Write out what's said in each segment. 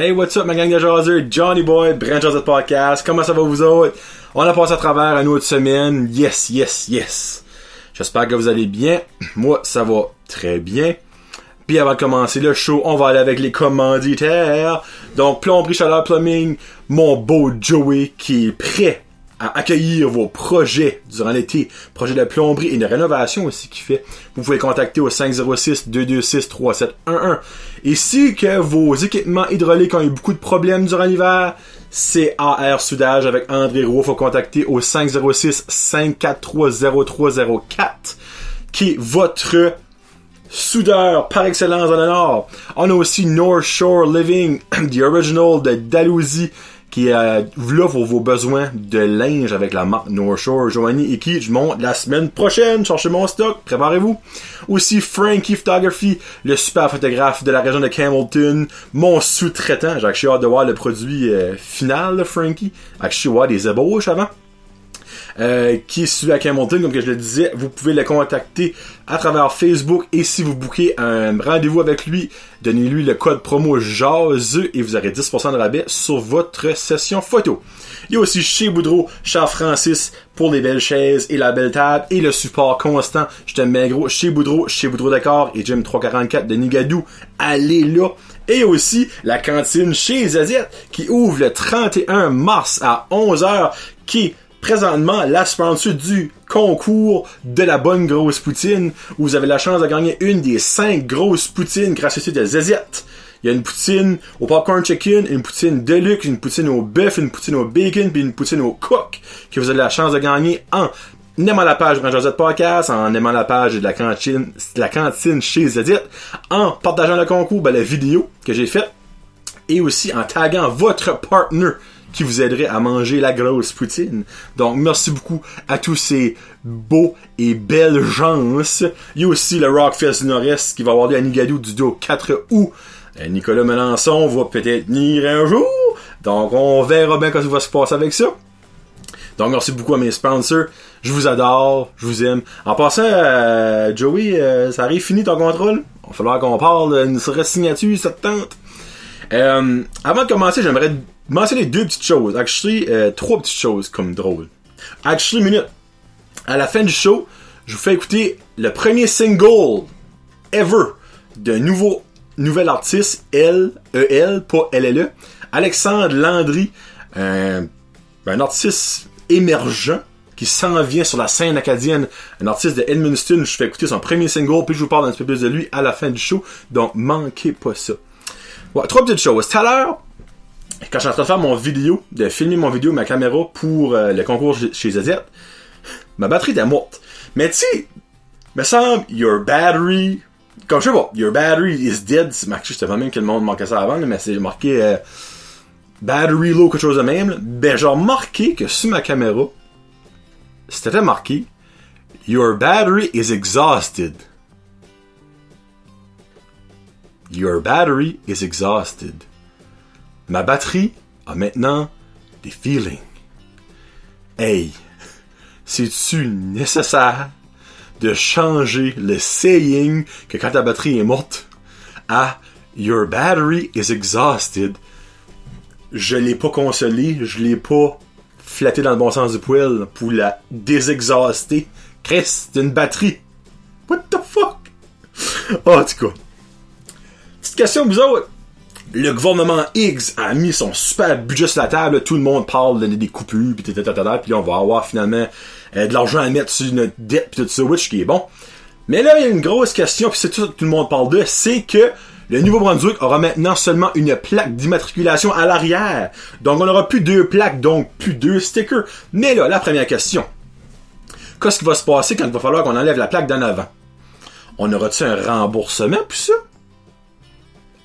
Hey, what's up, ma gang de? Johnny Boy, Brand Jazz Podcast. Comment ça va, vous autres? On a passé à travers une autre semaine. Yes, yes, yes. J'espère que vous allez bien. Moi, ça va très bien. Puis avant de commencer le show, on va aller avec les commanditaires. Donc, Plomberie Chaleur Plumbing, mon beau Joey qui est prêt à accueillir vos projets durant l'été. Projet de plomberie et de rénovation aussi qu'il fait. Vous pouvez contacter au 506-226-3711. Et si que vos équipements hydrauliques ont eu beaucoup de problèmes durant l'hiver, c'est AR Soudage avec André Roux. Faut contacter au 506-543-0304 qui est votre soudeur par excellence dans le Nord. On a aussi North Shore Living, The Original de Dalhousie qui euh, là pour vos besoins de linge avec la marque North Shore, Joanie et qui je monte la semaine prochaine. Cherchez mon stock, préparez-vous. Aussi Frankie Photography, le super photographe de la région de Campbellton, mon sous-traitant. J'ai hâte de voir le produit euh, final de Frankie. J'ai voir des ébauches avant. Euh, qui est celui à Campbellton, comme je le disais, vous pouvez le contacter à travers Facebook et si vous bouquez un rendez-vous avec lui, donnez-lui le code promo JASE et vous aurez 10% de rabais sur votre session photo. Il y a aussi chez Boudreau, Charles Francis pour les belles chaises et la belle table et le support constant. Je t'aime bien gros. Chez Boudreau, chez Boudreau Décor et Jim 344 de Nigadou. Allez là. Et aussi la cantine chez Zaziette qui ouvre le 31 mars à 11h qui présentement la sponsor du concours de la bonne grosse poutine où vous avez la chance de gagner une des cinq grosses poutines grâce au site de Zezette. Il y a une poutine au popcorn chicken, une poutine deluxe, une poutine au bœuf, une poutine au bacon, puis une poutine au coq que vous avez la chance de gagner en aimant la page de Josette Podcast, en aimant la page de la cantine, de la cantine chez Zedit, en partageant le concours, ben, la vidéo que j'ai faite, et aussi en taguant votre partner qui vous aiderait à manger la grosse poutine. Donc, merci beaucoup à tous ces beaux et belles gens. Il y a aussi le Rockfest Nord-Est qui va avoir lieu à Nigadou du 2 au 4 août. Nicolas Melançon va peut-être venir un jour. Donc, on verra bien ce qui va se passer avec ça. Donc, merci beaucoup à mes sponsors. Je vous adore, je vous aime. En passant, euh, Joey, euh, ça arrive fini ton contrôle? Il va falloir qu'on parle d'une signature, cette tente. Euh, avant de commencer, j'aimerais mentionner deux petites choses. Euh, trois petites choses comme drôle. Actually, minute. À la fin du show, je vous fais écouter le premier single ever d'un nouveau nouvel artiste, L, E, L, pas L, L, E. Alexandre Landry, un artiste émergent qui s'en vient sur la scène acadienne, un artiste de Edmundston. Je fais écouter son premier single, puis je vous parle un petit peu plus de lui à la fin du show. Donc, manquez pas ça. Ouais, trois petites choses. Tout à l'heure, quand je suis en train de faire mon vidéo, de filmer mon vidéo, ma caméra pour euh, le concours chez ZZ, ma batterie était morte. Mais tu sais, me semble, your battery, comme je sais pas, your battery is dead. C'est marqué, je pas même que le monde manquait ça avant, mais c'est marqué euh, battery low, quelque chose de même. Ben, j'ai remarqué que sur ma caméra, c'était marqué Your battery is exhausted. Your battery is exhausted. Ma batterie a maintenant des feelings. Hey, c'est-tu nécessaire de changer le saying que quand ta batterie est morte à Your battery is exhausted? Je l'ai pas consolé, je l'ai pas flatté dans le bon sens du poil pour la désexhauster. Chris, c'est une batterie. What the fuck? Oh, en tout cas. Petite question, vous autres. Le gouvernement X a mis son super budget sur la table. Tout le monde parle de des coupures, puis puis on va avoir finalement euh, de l'argent à mettre sur notre dette, puis tout ça, which qui est bon. Mais là, il y a une grosse question, puis c'est tout, tout le monde parle de, c'est que le Nouveau-Brunswick aura maintenant seulement une plaque d'immatriculation à l'arrière. Donc, on n'aura plus deux plaques, donc plus deux stickers. Mais là, la première question. Qu'est-ce qui va se passer quand il va falloir qu'on enlève la plaque d'en avant? On aura-tu un remboursement pour ça?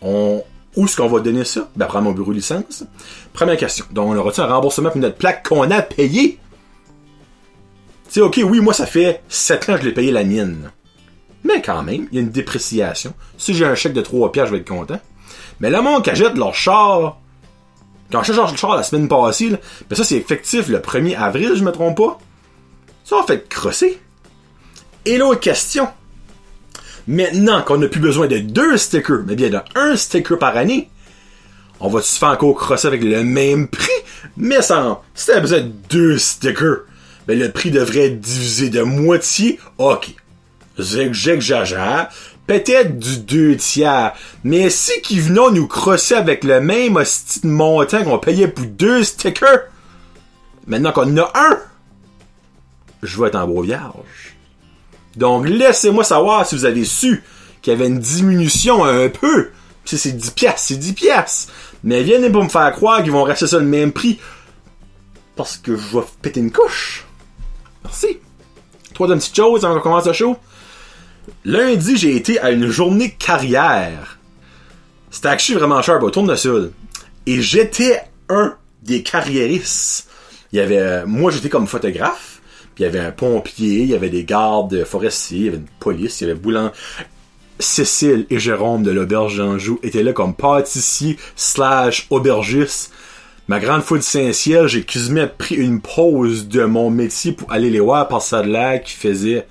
On... Où est-ce qu'on va donner ça? Prendre mon bureau de licence. Première question. Donc, on aura-tu un remboursement pour notre plaque qu'on a payée? Tu sais, ok, oui, moi, ça fait 7 ans que je l'ai payé la mienne. Mais quand même, il y a une dépréciation. Si j'ai un chèque de 3 pièces, je vais être content. Mais monde qui achète leur char, quand je le char la semaine passée, là, ben ça, c'est effectif le 1er avril, je me trompe pas. Ça, on fait crosser. Et l'autre question. Maintenant qu'on n'a plus besoin de deux stickers, mais bien d'un sticker par année, on va se faire encore crosser avec le même prix? Mais ça, c'était besoin de deux stickers. Ben, le prix devrait être divisé de moitié. Ok. J'exagère. Peut-être du deux tiers. Mais si qu'ils venaient nous crosser avec le même hostie de montant qu'on payait pour deux stickers, maintenant qu'on en a un, je vais être en gros vierge. Donc, laissez-moi savoir si vous avez su qu'il y avait une diminution un peu. C'est 10 pièces, c'est 10 pièces. Mais viennent pas me faire croire qu'ils vont rester ça le même prix. Parce que je vais péter une couche. Merci. Troisième petite chose avant qu'on commence le show. Lundi, j'ai été à une journée carrière. C'était actually vraiment cher au tournesol. Et j'étais un des carriéristes. Il y avait, moi j'étais comme photographe. Il y avait un pompier, il y avait des gardes forestiers, il y avait une police, il y avait Boulan. Cécile et Jérôme de l'auberge d'Anjou étaient là comme pâtissier slash aubergiste. Ma grande foule de Saint-Ciel, j'ai quasiment pris une pause de mon métier pour aller les voir par ça de là qui faisait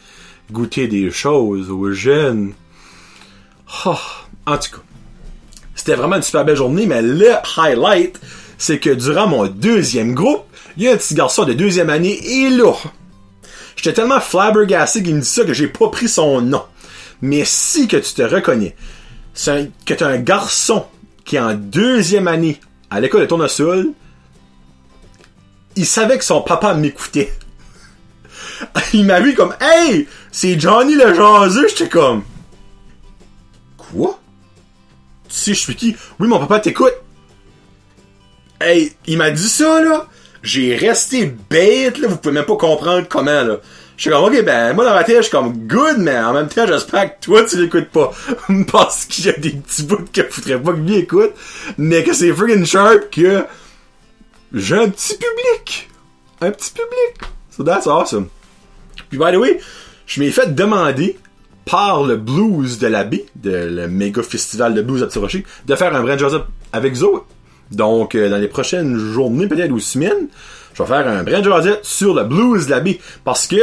goûter des choses aux jeunes. En tout cas, c'était vraiment une super belle journée, mais le highlight, c'est que durant mon deuxième groupe, il y a un petit garçon de deuxième année, et là, j'étais tellement flabbergasté qu'il me dit ça que j'ai pas pris son nom. Mais si que tu te reconnais, c'est que tu un garçon qui est en deuxième année à l'école de tournesol, il savait que son papa m'écoutait. il m'a vu comme Hey! C'est Johnny le jaseux! J'étais comme Quoi? Tu sais, je suis qui? Oui, mon papa t'écoute. Hey, il m'a dit ça, là. J'ai resté bête, là. Vous pouvez même pas comprendre comment, là. Je suis comme, ok, ben, moi, dans ma tête, je suis comme, good, mais en même temps, j'espère que toi, tu l'écoutes pas. Parce qu'il y a des petits bouts que faudrait pas que lui écoute. Mais que c'est friggin' sharp que j'ai un petit public. Un petit public. So that's awesome. Puis, by the way, je m'ai fait demander par le blues de la baie, de le méga festival de blues à Tirocher, de faire un vrai Joseph avec Zoé. Donc, euh, dans les prochaines journées, peut-être, ou semaines, je vais faire un vrai Joseph sur le blues de. Parce que,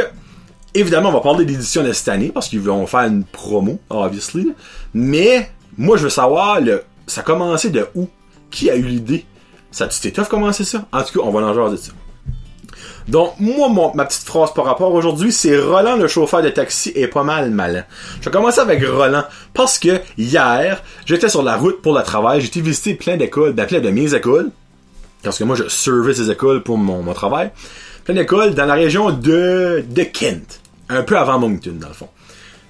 évidemment, on va parler d'édition de cette année, parce qu'ils vont faire une promo, obviously. Mais, moi, je veux savoir, le, ça a commencé de où? Qui a eu l'idée? Ça a-tu été tough commencer ça? En tout cas, on va en de ça. Donc, moi, ma petite phrase par rapport aujourd'hui, c'est Roland, le chauffeur de taxi, est pas mal malin. Je vais avec Roland, parce que hier, j'étais sur la route pour le travail, j'ai été visiter plein d'écoles, ben plein de mes écoles, parce que moi, je surveille ces écoles pour mon, travail, plein d'écoles dans la région de, de Kent, un peu avant Moncton, dans le fond.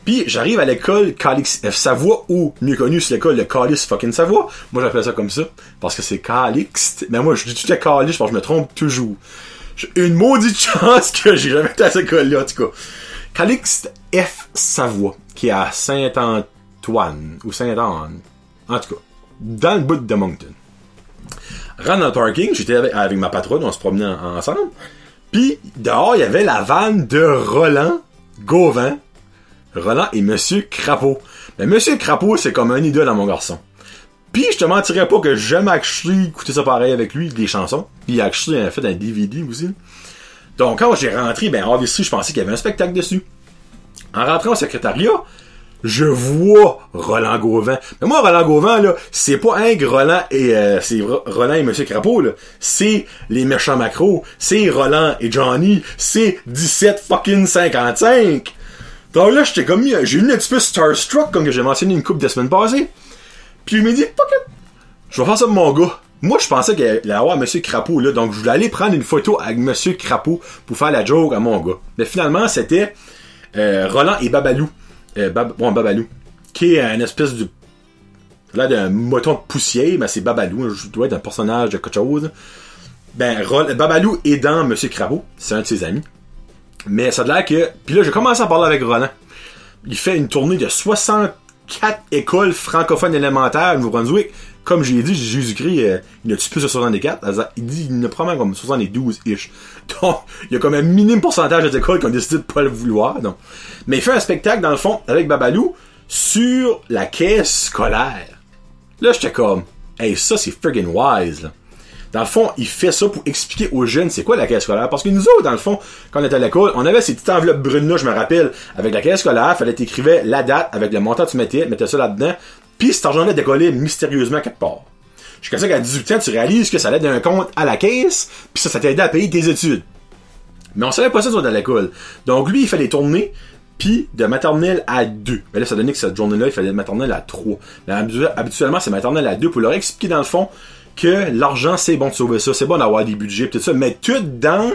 Puis j'arrive à l'école Calix F Savoie, ou mieux connu c'est l'école de Calix fucking Savoie. Moi j'appelle ça comme ça, parce que c'est Calix. Mais moi je dis tout à Calix, parce que je me trompe toujours une maudite chance que j'ai jamais été à cette école-là, en tout cas. Calixte F. Savoie, qui est à Saint-Antoine, ou Saint-Anne, en tout cas, dans le bout de Moncton. Rentre dans parking, j'étais avec, ma patronne, on se promenait ensemble, puis dehors, il y avait la vanne de Roland Gauvin, Roland et Monsieur Crapaud. Mais Monsieur Crapaud, c'est comme un idole à mon garçon. Puis je te mentirais pas que j'aime actually écouter ça pareil avec lui, des chansons. Puis actually il a fait un DVD aussi. Donc quand j'ai rentré, ben obviously je pensais qu'il y avait un spectacle dessus. En rentrant au secrétariat, je vois Roland Gauvin. Mais moi, Roland Gauvin, là, c'est pas un Roland et euh, c'est Roland et Monsieur Crapaud, là. C'est les méchants macros. C'est Roland et Johnny. C'est 17 fucking 55. Donc là, j'étais comme, j'ai eu un petit peu starstruck, comme que j'ai mentionné une coupe de semaines passées. Puis il m'a dit, fuck it, je vais faire ça de mon gars. Moi, je pensais qu'il allait avoir Monsieur Crapaud, là, donc je voulais aller prendre une photo avec Monsieur Crapaud pour faire la joke à mon gars. Mais finalement, c'était euh, Roland et Babalou. Euh, bon, Babalou. Qui est un espèce de... Là, d'un moton de poussière, mais c'est Babalou. Je dois être un personnage de quelque chose. Ben, Babalou est dans Monsieur Crapaud. C'est un de ses amis. Mais ça a l'air que... Puis là, j'ai commencé à parler avec Roland. Il fait une tournée de 60 quatre écoles francophones élémentaires à Nouveau-Brunswick. Comme j'ai dit, Jésus-Christ, euh, il a plus de 64. Il dit, il en a probablement comme 72-ish. Donc, il y a comme un minime pourcentage d'écoles qui ont décidé de pas le vouloir. Donc. Mais il fait un spectacle, dans le fond, avec Babalou, sur la caisse scolaire. Là, j'étais comme, hey, ça, c'est friggin' wise, là. Dans le fond, il fait ça pour expliquer aux jeunes c'est quoi la caisse scolaire. Parce que nous autres, dans le fond, quand on était à l'école, on avait ces petites enveloppes brunes-là, je me rappelle, avec la caisse scolaire, fallait t'écrivais la date avec le montant que tu mettais, mettais ça là-dedans, puis cet argent-là décollait mystérieusement quelque part. Jusqu'à ça qu'à 18 ans, tu réalises que ça allait d'un compte à la caisse, puis ça, ça t'aidait à payer tes études. Mais on savait pas ça dans l'école. Donc lui, il fallait tourner, puis de maternelle à 2. Mais là, ça donnait que cette journée-là, il fallait de maternelle à 3. Mais habituellement, c'est maternelle à 2 pour leur expliquer dans le fond que l'argent, c'est bon de sauver ça, c'est bon d'avoir des budgets, tout ça, mais tout dans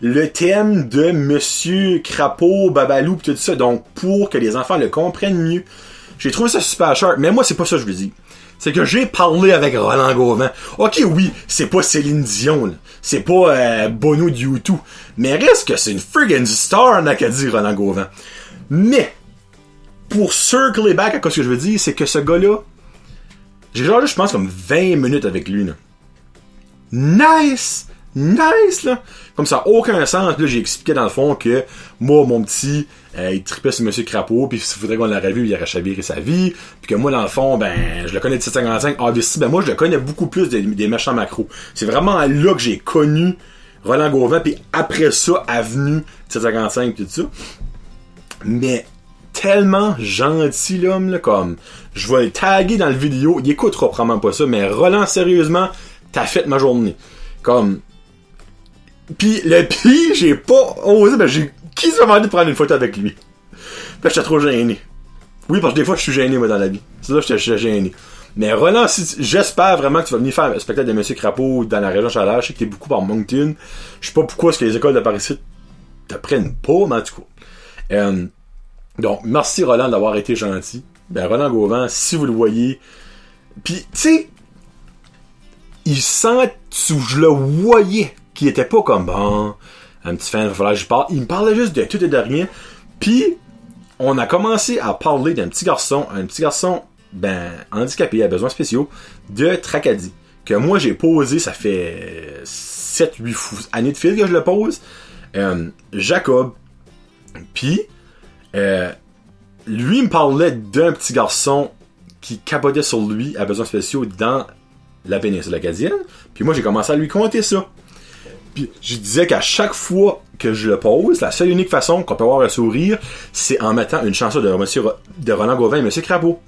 le thème de Monsieur Crapaud, Babalou, tout ça. Donc, pour que les enfants le comprennent mieux. J'ai trouvé ça super cher, mais moi, c'est pas ça que je veux dire. C'est que j'ai parlé avec Roland Gauvin. Ok, oui, c'est pas Céline Dion, c'est pas euh, Bono de YouTube, mais reste que c'est une friggin' star en Acadie, Roland Gauvin. Mais, pour circler back à ce que je veux dire, c'est que ce gars-là, j'ai genre, je pense, comme 20 minutes avec lui, là. Nice! Nice, là! Comme ça, aucun sens. Là, j'ai expliqué dans le fond que moi, mon petit, euh, il tripait sur Monsieur Crapaud, puis s'il faudrait qu'on l'aurait vu, il aurait chaviré sa vie. Puis que moi, dans le fond, ben, je le connais de 755. Ah, ben moi, je le connais beaucoup plus des, des méchants macros. C'est vraiment là que j'ai connu Roland Gauvin, puis après ça, Avenue 755, tout ça. Mais tellement gentil l'homme là comme je vais le taguer dans le vidéo il écoutera probablement pas ça mais Roland sérieusement t'as fait ma journée comme puis le pire, j'ai pas osé, ben j'ai qui s'est demandé de prendre une photo avec lui? Puis j'étais trop gêné. Oui, parce que des fois je suis gêné moi dans la vie. C'est là j'étais gêné. Mais Roland, si, j'espère vraiment que tu vas venir faire un spectacle de Monsieur Crapaud dans la région Chaleur. Je sais que t'es beaucoup par Moncton. Je sais pas pourquoi est-ce que les écoles de Paris te prennent pas, mais cas. Euh, donc, merci Roland d'avoir été gentil. Ben, Roland Gauvin, si vous le voyez. Puis, tu sais, il sent, je le voyais qui était pas comme bon, un petit fan, il va je parle. Il me parlait juste de tout et de rien. Puis, on a commencé à parler d'un petit garçon, un petit garçon, ben, handicapé, à besoins spéciaux, de Tracadie. Que moi, j'ai posé, ça fait 7-8 années de fil que je le pose. Euh, Jacob. Puis, euh, lui me parlait d'un petit garçon qui capotait sur lui à besoins spéciaux dans la péninsule acadienne. Puis moi, j'ai commencé à lui conter ça. Puis je disais qu'à chaque fois que je le pose, la seule unique façon qu'on peut avoir un sourire, c'est en mettant une chanson de Monsieur de Roland Gauvin et Monsieur Crapaud.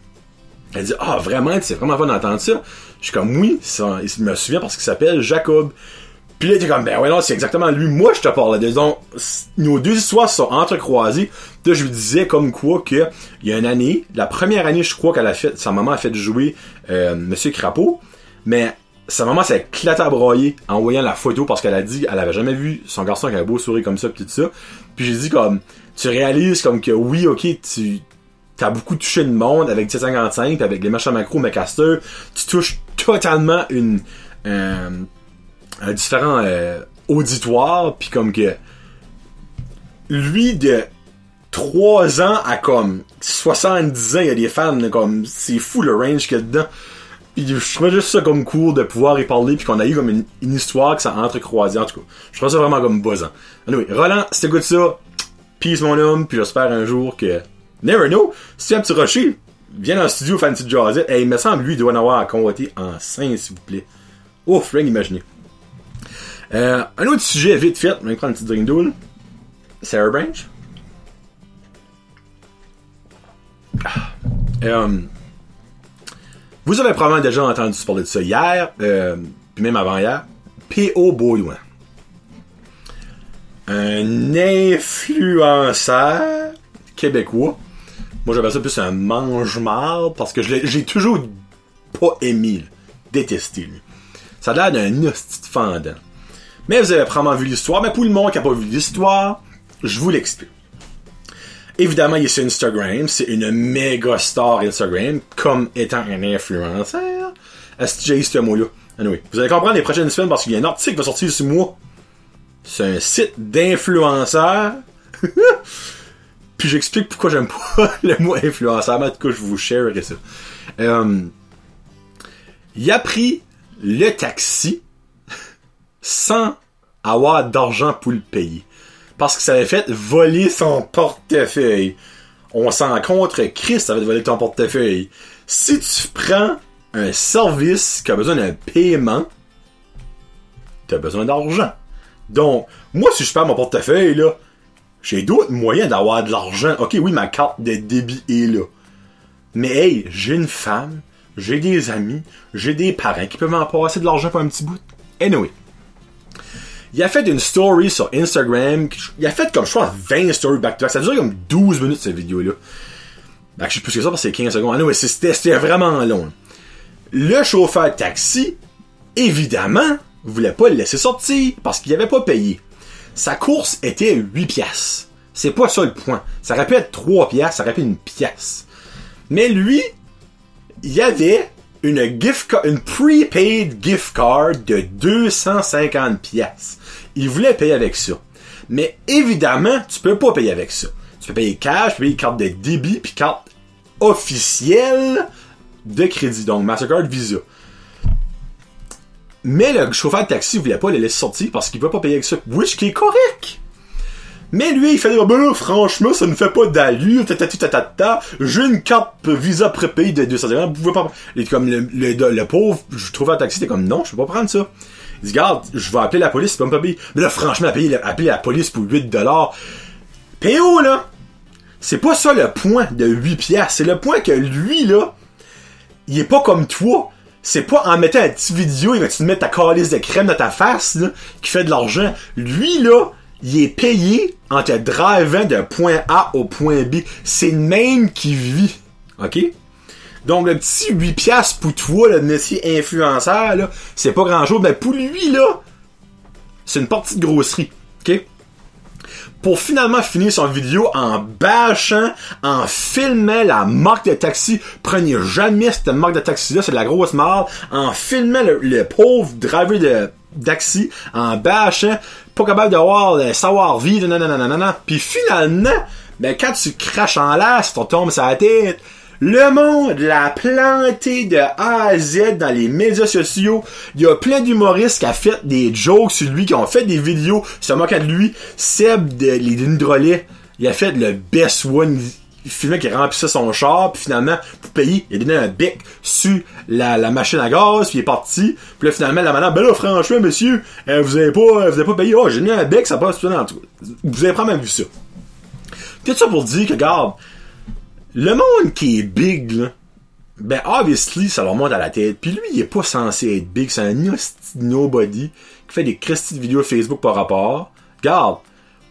Elle dit Ah vraiment, c'est vraiment fun d'entendre ça. Je suis comme oui, ça, il me souvient parce qu'il s'appelle Jacob. Puis là, il était comme, ben ouais, non, c'est exactement lui. Moi, je te parle. Disons, nos deux histoires sont entrecroisées. Je lui disais comme quoi que, il y a une année, la première année, je crois qu'elle a fait, sa maman a fait jouer, euh, Monsieur Crapaud. Mais sa maman s'est éclatée à broyer en voyant la photo parce qu'elle a dit elle avait jamais vu son garçon avec un beau sourire comme ça pis tout ça. Puis j'ai dit comme tu réalises comme que oui ok tu t'as beaucoup touché le monde avec 755 avec les machins macro McCaster tu touches totalement une euh, un différent euh, auditoire puis comme que lui de 3 ans à comme 70 ans il y a des fans comme c'est fou le range qu'il y a dedans je trouvais juste ça comme cool de pouvoir y parler puis qu'on a eu comme une, histoire que ça entrecroisait en tout cas. Je trouve ça vraiment comme buzzant. Anyway, Roland, si t'écoutes ça, peace mon homme, puis j'espère un jour que never know, si tu un petit rocher, viens dans le studio faire une petite. Et il me semble lui il doit en avoir à convoiter en 5 s'il vous plaît. Ouf, rien imaginez. Euh, un autre sujet vite fait, on va prendre une petite drink d'eau. Sarah Branch. Ah. Euh, vous avez probablement déjà entendu parler de ça hier, euh, puis même avant-hier. P.O. Baudouin. Un influenceur québécois. Moi, j'appelle ça plus un mange-marde parce que j'ai toujours pas aimé, détesté lui. Ça a l'air d'un hostie fendant. Mais vous avez probablement vu l'histoire. Mais pour le monde qui n'a pas vu l'histoire, je vous l'explique. Évidemment, il est sur Instagram. C'est une méga star Instagram, comme étant un influenceur. Est-ce que j'ai ce mot-là? Anyway, vous allez comprendre les prochaines semaines parce qu'il y a un article qui va sortir ce mois. C'est un site d'influenceurs. Puis j'explique pourquoi j'aime pas le mot influenceur, mais en tout cas, je vous share ça. Euh, il a pris le taxi sans avoir d'argent pour le payer parce que ça avait fait voler son portefeuille. On s'en contre, Chris avait volé ton portefeuille. Si tu prends un service qui a besoin d'un paiement, t'as besoin d'argent. Donc, moi, si je perds mon portefeuille, là, j'ai d'autres moyens d'avoir de l'argent. Ok, oui, ma carte de débit est là. Mais hey, j'ai une femme, j'ai des amis, j'ai des parents qui peuvent m'en passer de l'argent pour un petit bout. Anyway. Il a fait une story sur Instagram. Il a fait comme, je crois, 20 stories back-to-back. Ça a duré comme 12 minutes, cette vidéo-là. Ben, je sais plus que ça parce que c'est 15 secondes. Anyway, c'était vraiment long. Le chauffeur de taxi, évidemment, voulait pas le laisser sortir parce qu'il avait pas payé. Sa course était 8 pièces. C'est pas ça le point. Ça aurait pu être 3 pièces, ça être une pièce. Mais lui, il avait une prepaid gift card de 250 pièces. Il voulait payer avec ça. Mais évidemment, tu peux pas payer avec ça. Tu peux payer cash, tu peux payer carte de débit puis carte officielle de crédit. Donc Mastercard Visa. Mais le chauffeur de taxi voulait pas le laisser sortir parce qu'il veut pas payer avec ça. Which qui est correct. Mais lui, il fait dire, ben là, franchement, ça ne fait pas d'allure, ta J'ai une carte Visa prépayée de 200 Vous pouvez pas, et comme le, pauvre, je trouve un taxi, t'es comme, non, je peux pas prendre ça. Il dit, regarde, je vais appeler la police, c'est pas me payer. Mais là, franchement, appeler, appeler la police pour 8 dollars. PO, là, c'est pas ça le point de 8 piastres. C'est le point que lui, là, il est pas comme toi. C'est pas en mettant un petit vidéo, il va te mettre ta calice de crème dans ta face, là, qui fait de l'argent. Lui, là, il est payé en te drivant d'un point A au point B. C'est le même qui vit. OK? Donc, le petit 8 piastres pour toi, le métier influenceur, c'est pas grand chose. Mais pour lui, là, c'est une partie de grosserie. OK? Pour finalement finir son vidéo en bâchant, en filmant la marque de taxi. Prenez jamais cette marque de taxi-là, c'est de la grosse merde. En filmant le, pauvre driver de taxi, en bâchant, pas capable de voir, de savoir vivre, nanana. Puis finalement, ben quand tu craches en l'air, tu tombes sur la tête, le monde l'a planté de A à Z dans les médias sociaux. Il y a plein d'humoristes qui ont fait des jokes sur lui, qui ont fait des vidéos se moquant de lui. Seb de les il a fait le best one il filmait qu'il remplissait son char, puis finalement, pour payer, il a donné un bec sur la, machine à gaz, puis il est parti. Puis là, finalement, la madame, ben là, franchement, monsieur, euh, vous avez pas, vous avez pas payé. Oh, j'ai donné un bec, ça passe tout dans tout. Vous avez probablement vu ça. Tout ça pour dire que, regarde, le monde qui est big, là, ben, obviously, ça leur monte à la tête. Puis lui, il est pas censé être big, c'est un nobody qui fait des cristis de vidéos Facebook par rapport. Regarde,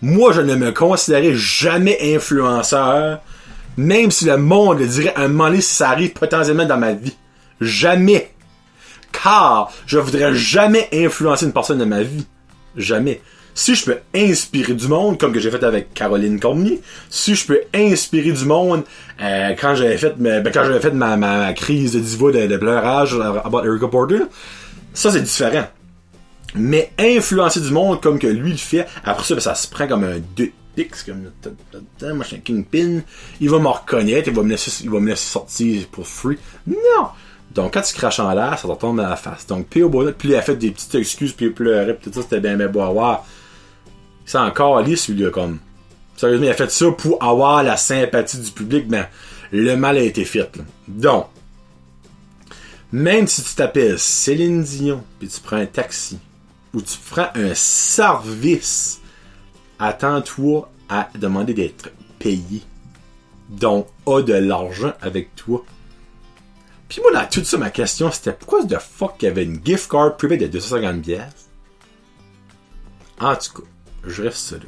moi, je ne me considérais jamais influenceur même si le monde le dirait un moment donné si ça arrive potentiellement dans ma vie. Jamais. Car je voudrais jamais influencer une personne de ma vie. Jamais. Si je peux inspirer du monde, comme que j'ai fait avec Caroline Cormier, si je peux inspirer du monde euh, quand j'avais fait, ben, quand fait ma, ma, crise de diva de, de pleurage about Erica Porter, ça c'est différent. Mais influencer du monde comme que lui le fait, après ça, ben, ça se prend comme un comme moi je suis un kingpin, il va me reconnaître, il va me laisser, il va me laisser sortir pour free. Non! Donc quand tu craches en l'air, ça te tombe dans la face. Donc P.O. Bonnet, puis il a fait des petites excuses, puis il pleurait, puis tout ça, c'était bien bien beau à voir. C'est encore lisse, lui, là, comme. Sérieusement, il a fait ça pour avoir la sympathie du public, mais le mal a été fait. Donc, même si tu t'appelles Céline Dion, puis tu prends un taxi, ou tu prends un service attends-toi à demander d'être payé. Donc, a de l'argent avec toi. Puis moi, dans tout ça, ma question, c'était pourquoi de fuck il y avait une gift card privée de 250 pièces En tout cas, je reste ça là.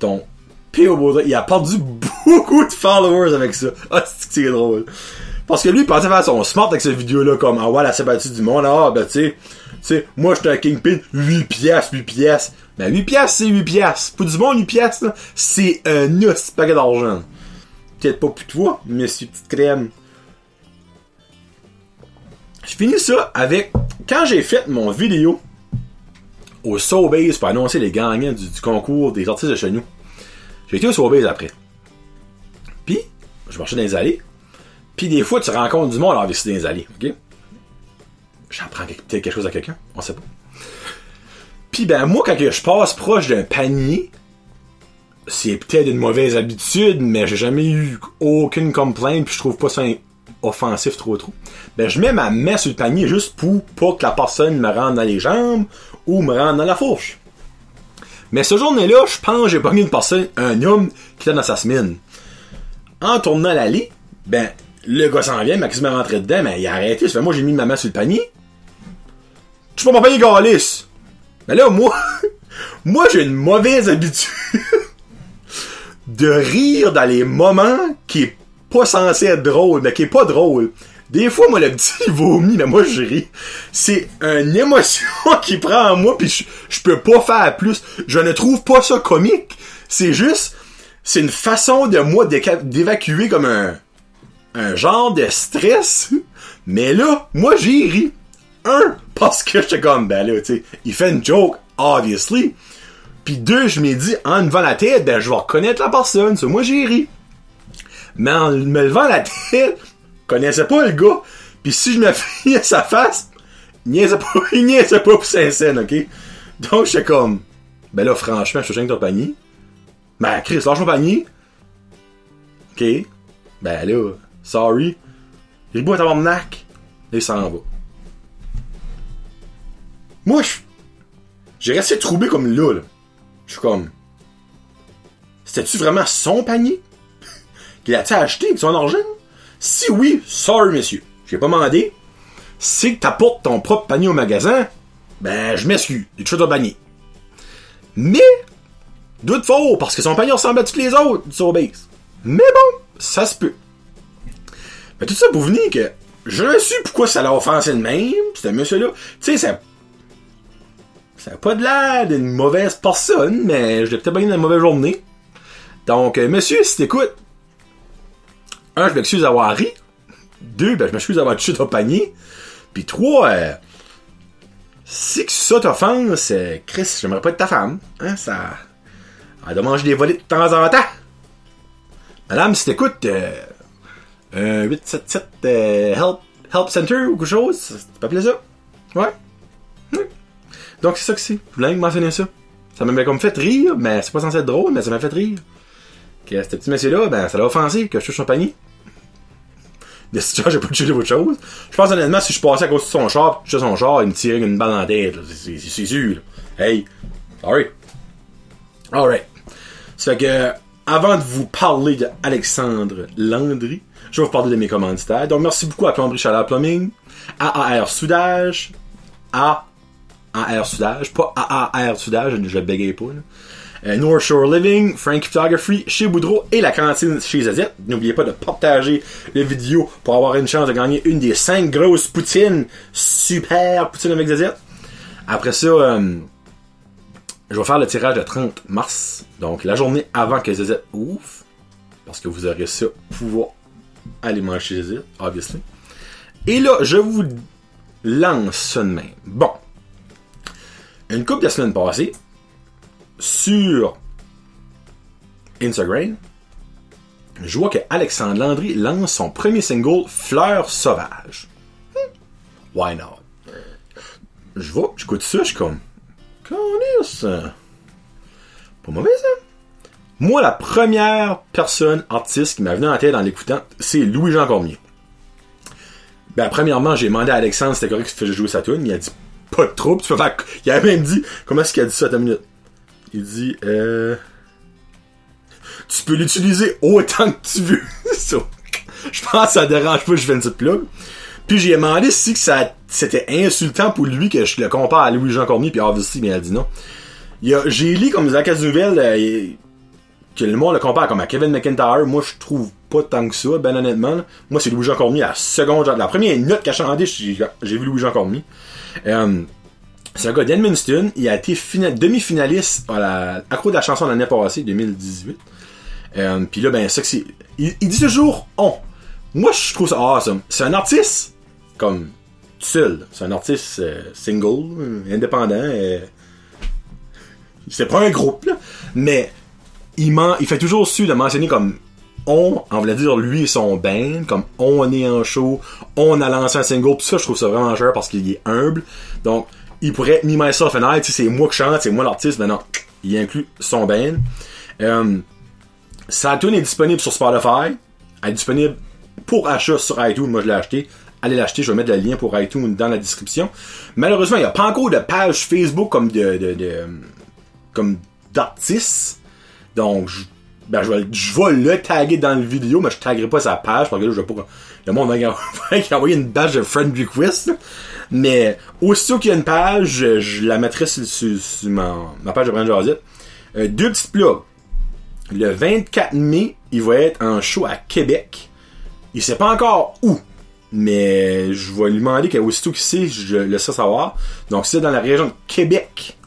Donc, P.O. Baudry, il a perdu beaucoup de followers avec ça. Ah, c'est drôle. Parce que lui, il pensait faire son smart avec cette vidéo-là, comme, ah ouais, la sympathie du monde, ah, ben, tu sais, tu sais, moi, j'étais un Kingpin, 8 pièces, 8 pièces. Ben, 8 pièces, c'est 8 pièces. Pour du bon, 8 pièces, c'est un os paquet d'argent. Peut-être pas pour toi, mais c'est une petite crème. Je finis ça avec, quand j'ai fait mon vidéo au Sobase pour annoncer les gagnants du, concours des artistes de chez nous, j'ai été au Sobase après. Puis, je marchais dans les allées. Puis des fois, tu rencontres du monde à visiter dans les allées, ok? J'apprends peut-être quelque chose à quelqu'un, on sait pas. Ben moi, quand je passe proche d'un panier, c'est peut-être une mauvaise habitude, mais j'ai jamais eu aucune complainte, puis je trouve pas ça offensif trop trop. Ben je mets ma main sur le panier juste pour pas que la personne me rentre dans les jambes ou me rentre dans la fourche. Mais ce journée-là, je pense que j'ai pogné une personne, un homme qui était dans sa semaine. En tournant l'allée, ben le gars s'en vient, Maxime est rentré dedans, mais il a arrêté. Ça fait, moi, j'ai mis ma main sur le panier. Tu pas payer Galice. Mais là, moi, moi, j'ai une mauvaise habitude de rire dans les moments qui est pas censé être drôle, mais qui est pas drôle. Des fois, moi, le petit il vomit, mais moi, je ris. C'est une émotion qui prend en moi, puis je, je peux pas faire plus. Je ne trouve pas ça comique. C'est juste, c'est une façon de moi d'évacuer comme un, un genre de stress. Mais là, moi, j'ai ri. Un, parce que j'étais comme, ben là, tu sais, il fait une joke, obviously. Puis deux, je m'ai dit, en levant la tête, ben je vais reconnaître la personne. Ça, moi, j'ai ri. Mais en me levant la tête, je connaissais pas le gars. Puis si je me à sa face, il niaisait pas, il niaisait pas pour sa scène, ok? Donc, j'étais comme, ben là, franchement, je suis avec ton panier. Ben, Chris, lâche mon panier. Ok? Ben là, sorry. Beau à tabarnak. Là, il s'en va. Moi. J'ai resté troublé comme là. Je suis comme. C'était-tu vraiment son panier? Qu'il a-tu acheté avec son argent? Si oui, sorry, monsieur. J'ai pas demandé. Si t'apportes ton propre panier au magasin, ben, je m'excuse. J'ai touché ton panier. Mais, doute faux, parce que son panier ressemble à tous les autres sur base. Mais bon, ça se peut. Mais tout ça pour venir que je ne sais pourquoi ça l'a offensé de même, ce monsieur-là. Tu sais, ça. Ça n'a pas de l'air d'une mauvaise personne, mais je l'ai peut-être pas une mauvaise journée. Donc, euh, monsieur, si t'écoutes, un, je m'excuse d'avoir ri. Deux, ben, je m'excuse d'avoir touché ton panier. Puis trois, euh, si que ça t'offense, euh, Chris, j'aimerais pas être ta femme. Hein, ça. Elle doit manger des volets de temps en temps. Madame, si t'écoutes, euh, euh, 877 euh, Help, Help Center ou quelque chose, tu peux appeler ça? Ouais. Oui. Donc c'est ça que c'est. Je voulais mentionner ça. Ça m'a comme fait rire, mais c'est pas censé être drôle, mais ça m'a fait rire. Que ce petit monsieur-là, ben, ça l'a offensé que je touche son panier. De ce j'ai pas touché d'autre chose. Je pense honnêtement, si je passais à cause de son char, je son char, il me tirait une balle dans la tête. C'est- sûr. là. Hey, sorry. Alright. Ça fait que, avant de vous parler de Alexandre Landry, je vais vous parler de mes commanditaires. Donc, merci beaucoup à Plomberie Chaleur Plumbing, AAR Soudage, AAR Soudage, pas AAR Soudage, je bégaye pas. Euh, North Shore Living, Frank Photography, chez Boudreau et la cantine chez Zazette. N'oubliez pas de partager la vidéo pour avoir une chance de gagner une des cinq grosses poutines. Super poutine avec Zazette. Après ça, euh, je vais faire le tirage le 30 mars. Donc, la journée avant que Zazette ouvre. Parce que vous aurez ça pouvoir aller manger chez Zazette, obviously. Et là, je vous lance même. Bon. Une couple de semaines passées, sur Instagram, je vois que Alexandre Landry lance son premier single Fleurs sauvages. Hmm. Why not? Je vois, j'écoute ça, je suis comme. Est ça? Pas mauvais ça? Moi, la première personne artiste qui m'a venu en tête en l'écoutant, c'est Louis-Jean Cormier. Ben, premièrement, j'ai demandé à Alexandre si c'était correct qu'il faisait jouer sa tune. Il a dit pas de trouble. Tu peux faire... Il a même dit, comment est-ce qu'il a dit ça à ta minute? Il dit, euh, tu peux l'utiliser autant que tu veux. Je pense que ça dérange pas je fais une petite plug. Puis j'ai demandé si que ça, c'était insultant pour lui que je le compare à Louis-Jean Cormier, puis obviously, mais il a dit non. J'ai lu comme des enquêtes nouvelles euh, que le monde le compare comme à Kevin McIntyre. Moi, je trouve pas tant que ça, ben honnêtement. Moi, c'est Louis-Jean Cormier la seconde. La première note qu'il a chanté, j'ai j'ai vu Louis-Jean Cormier. Euh, c'est un gars d'Edmundston. Il a été fina- demi-finaliste à la accro de la chanson l'année passée, 2018. Euh, Puis là, ben, ça que c'est. Il, dit toujours on. Moi, je trouve ça awesome. C'est un artiste comme seul. C'est un artiste euh, single, indépendant. c'est pas un groupe, là. Mais il, il fait toujours su de mentionner comme on, en voulant dire lui et son band, comme on est en show, on a lancé un single, pis ça je trouve ça vraiment cher parce qu'il est humble. Donc, il pourrait Me, Myself and I, c'est moi qui chante, c'est moi l'artiste, mais non, il inclut son band. Euh, est disponible sur Spotify, elle est disponible pour achat sur iTunes, moi je l'ai acheté. Allez l'acheter, je vais mettre le lien pour iTunes dans la description. Malheureusement, il n'y a pas encore de page Facebook comme de comme d'artistes. Donc, je- ben, je vais, je vais le taguer dans le vidéo, mais je taguerai pas sa page, parce que là, je vais pas, le monde va envoyer une badge de friend request. Mais, aussitôt qu'il y a une page, je, la mettrai sur, ma, ma page de Brand. Euh, deux petites plugs. Le 24 mai, il va être en show à Québec. Il sait pas encore où. Mais je vais lui demander qu'aussitôt qu'il sait, je le laisse savoir. Donc c'est dans la région de Québec.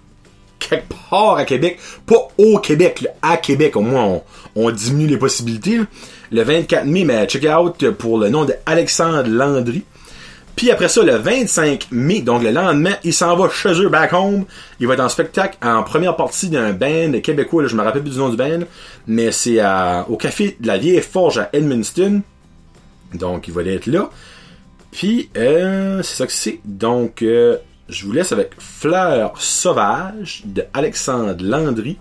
Quelque part à Québec. Pas au Québec, à Québec. Au moins, on, diminue les possibilités. Le 24 mai, mais check out pour le nom de Alexandre Landry. Puis après ça, le 25 mai, donc le lendemain, il s'en va chez eux, back home. Il va être en spectacle en première partie d'un band québécois, là, je me rappelle plus du nom du band, mais c'est au café de la Vieille Forge à Edmundston. Donc, il va être là. Puis, euh, c'est ça que c'est. Donc, euh, je vous laisse avec Fleur Sauvage de Alexandre Landry.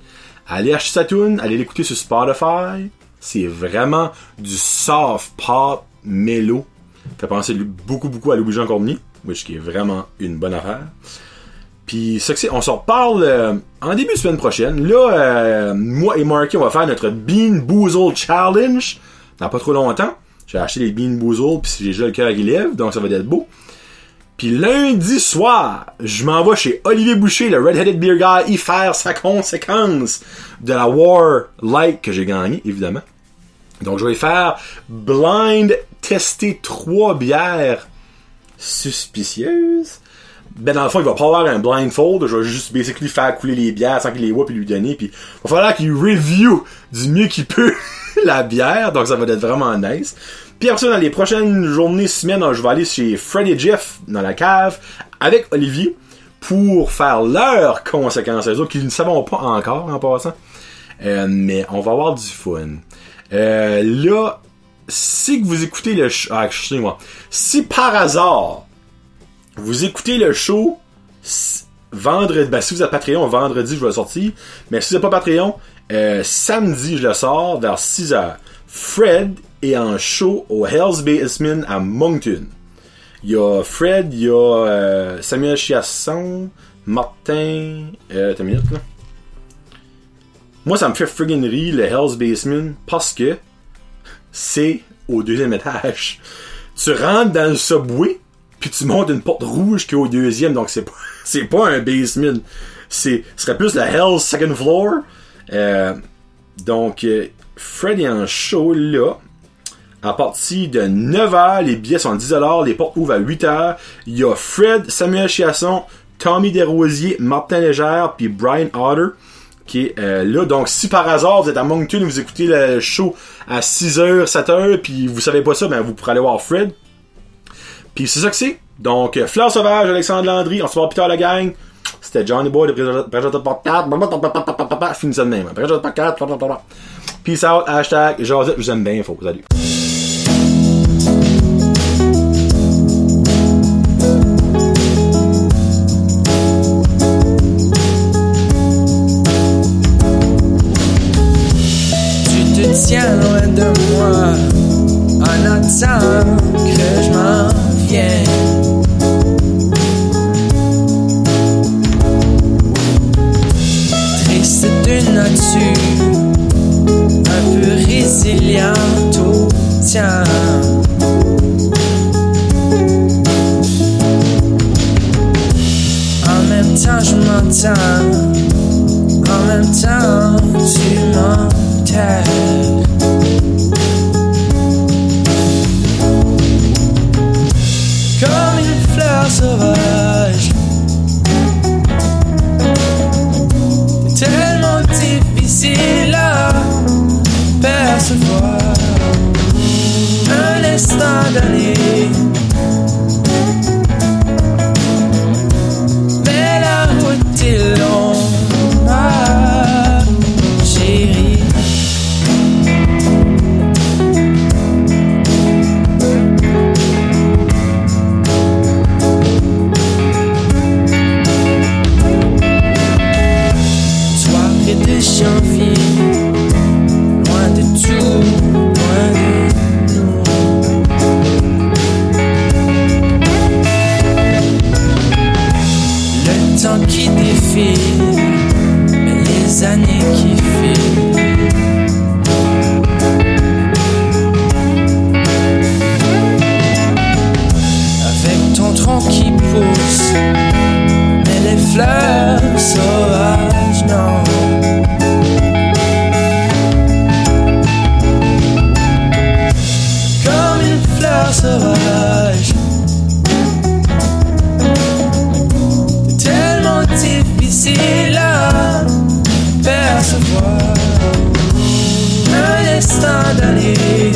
Allez acheter sa tune, allez l'écouter sur Spotify. C'est vraiment du soft pop mélo. Fait penser beaucoup, beaucoup à Louis-Jean Cormier, which qui est vraiment une bonne affaire. Puis, on s'en reparle en début de semaine prochaine. Là, euh, moi et Marky, on va faire notre Bean Boozle Challenge dans pas trop longtemps. J'ai acheté les Bean Boozle, puis j'ai déjà le cœur qui lève, donc ça va être beau. Puis lundi soir, je m'en vais chez Olivier Boucher, le Red-Headed Beer Guy, y faire sa conséquence de la War Light que j'ai gagné, évidemment. Donc je vais faire blind tester trois bières suspicieuses. Ben dans le fond, il va pas avoir un blindfold, je vais juste basically faire couler les bières sans qu'il les voit puis lui donner puis il va falloir qu'il review du mieux qu'il peut la bière, donc ça va être vraiment nice. Puis après ça, dans les prochaines journées, semaines, je vais aller chez Fred et Jeff dans la cave avec Olivier pour faire leurs conséquences, eux autres qui ne savons pas encore en passant. Euh, mais on va avoir du fun. Euh, là, si vous écoutez le show, ah, excusez-moi, si par hasard vous écoutez le show vendredi, ben si vous êtes Patreon, vendredi je vais le sortir, mais si vous n'êtes pas Patreon, euh, samedi je le sors vers 6h. Fred est en show au Hell's Basement à Moncton. Il y a Fred, il y a euh, Samuel Chiasson, Martin, euh, t'as une minute là. Moi, ça me fait friggin' rire, le Hell's Basement, parce que c'est au deuxième étage. Tu rentres dans le subway, puis tu montes une porte rouge qui est au deuxième, donc c'est pas, c'est pas un basement. C'est, ce serait plus le Hell's second floor. Euh, donc, euh, Fred est en show là. À partir de 9h, les billets sont à 10$, les portes ouvrent à 8h. Il y a Fred, Samuel Chiasson, Tommy Desrosiers, Martin Légère, puis Brian Otter qui est euh, là. Donc, si par hasard vous êtes à Moncton et vous écoutez le show à 6h, 7h, puis vous savez pas ça, ben vous pourrez aller voir Fred. Puis c'est ça que c'est. Donc, euh, Fleur Sauvage, Alexandre Landry, on se voit plus tard la gang. C'était Johnny Boy de Présentat Podcast. Finis de même. Peace out, hashtag, Josette, je vous aime bien, faut. Salut. Tiens loin de moi en attendant que je m'en vienne. Triste de nature, un peu résiliente au tien. En même temps, je m'entends. En même temps, tu m'enterres. Comme une fleur percevoir. Un instant d'aller